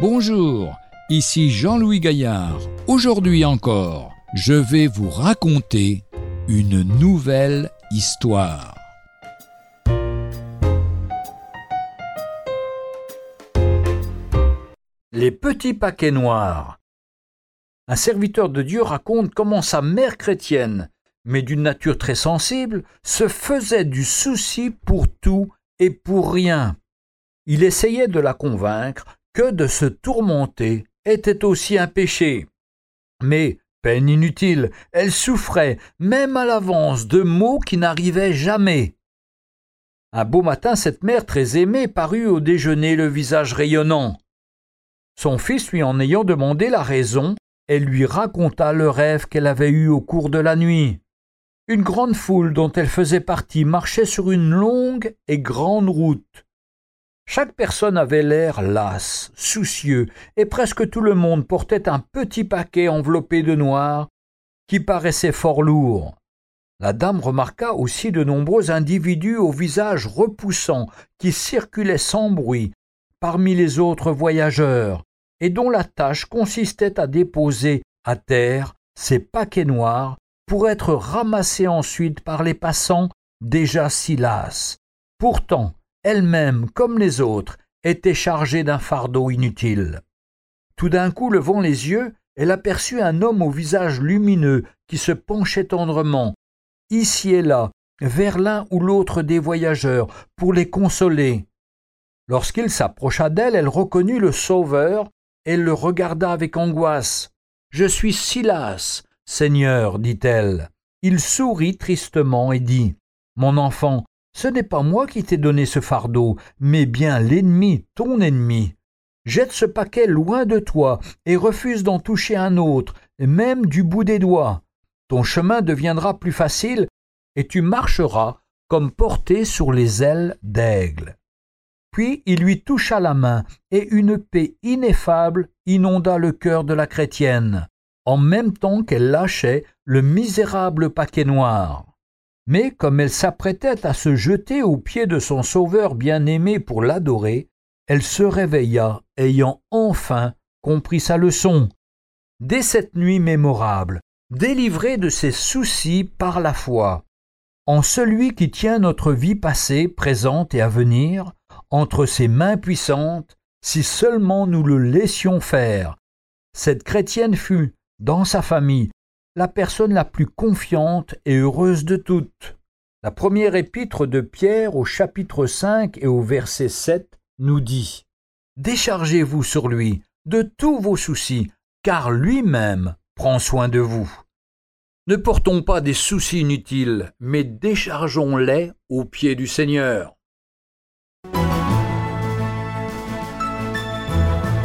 Bonjour, ici Jean-Louis Gaillard. Aujourd'hui encore, je vais vous raconter une nouvelle histoire. Les petits paquets noirs. Un serviteur de Dieu raconte comment sa mère chrétienne, mais d'une nature très sensible, se faisait du souci pour tout et pour rien. Il essayait de la convaincre que de se tourmenter était aussi un péché. Mais, peine inutile, elle souffrait, même à l'avance, de maux qui n'arrivaient jamais. Un beau matin, cette mère très aimée parut au déjeuner le visage rayonnant. Son fils lui en ayant demandé la raison, elle lui raconta le rêve qu'elle avait eu au cours de la nuit. Une grande foule dont elle faisait partie marchait sur une longue et grande route. Chaque personne avait l'air lasse, soucieux, et presque tout le monde portait un petit paquet enveloppé de noir qui paraissait fort lourd. La dame remarqua aussi de nombreux individus au visage repoussant qui circulaient sans bruit parmi les autres voyageurs, et dont la tâche consistait à déposer à terre ces paquets noirs pour être ramassés ensuite par les passants déjà si lasses. Pourtant, elle-même, comme les autres, était chargée d'un fardeau inutile. Tout d'un coup, levant les yeux, elle aperçut un homme au visage lumineux qui se penchait tendrement, ici et là, vers l'un ou l'autre des voyageurs, pour les consoler. Lorsqu'il s'approcha d'elle, elle reconnut le Sauveur, et le regarda avec angoisse. Je suis Silas, Seigneur, dit-elle. Il sourit tristement et dit. Mon enfant, ce n'est pas moi qui t'ai donné ce fardeau, mais bien l'ennemi, ton ennemi. Jette ce paquet loin de toi et refuse d'en toucher un autre, même du bout des doigts. Ton chemin deviendra plus facile et tu marcheras comme porté sur les ailes d'aigle. Puis il lui toucha la main, et une paix ineffable inonda le cœur de la chrétienne, en même temps qu'elle lâchait le misérable paquet noir. Mais comme elle s'apprêtait à se jeter aux pieds de son Sauveur bien-aimé pour l'adorer, elle se réveilla, ayant enfin compris sa leçon. Dès cette nuit mémorable, délivrée de ses soucis par la foi, en celui qui tient notre vie passée, présente et à venir, entre ses mains puissantes, si seulement nous le laissions faire. Cette chrétienne fut, dans sa famille, la personne la plus confiante et heureuse de toutes. La première épître de Pierre au chapitre 5 et au verset 7 nous dit Déchargez-vous sur lui de tous vos soucis, car lui-même prend soin de vous. Ne portons pas des soucis inutiles, mais déchargeons-les aux pieds du Seigneur.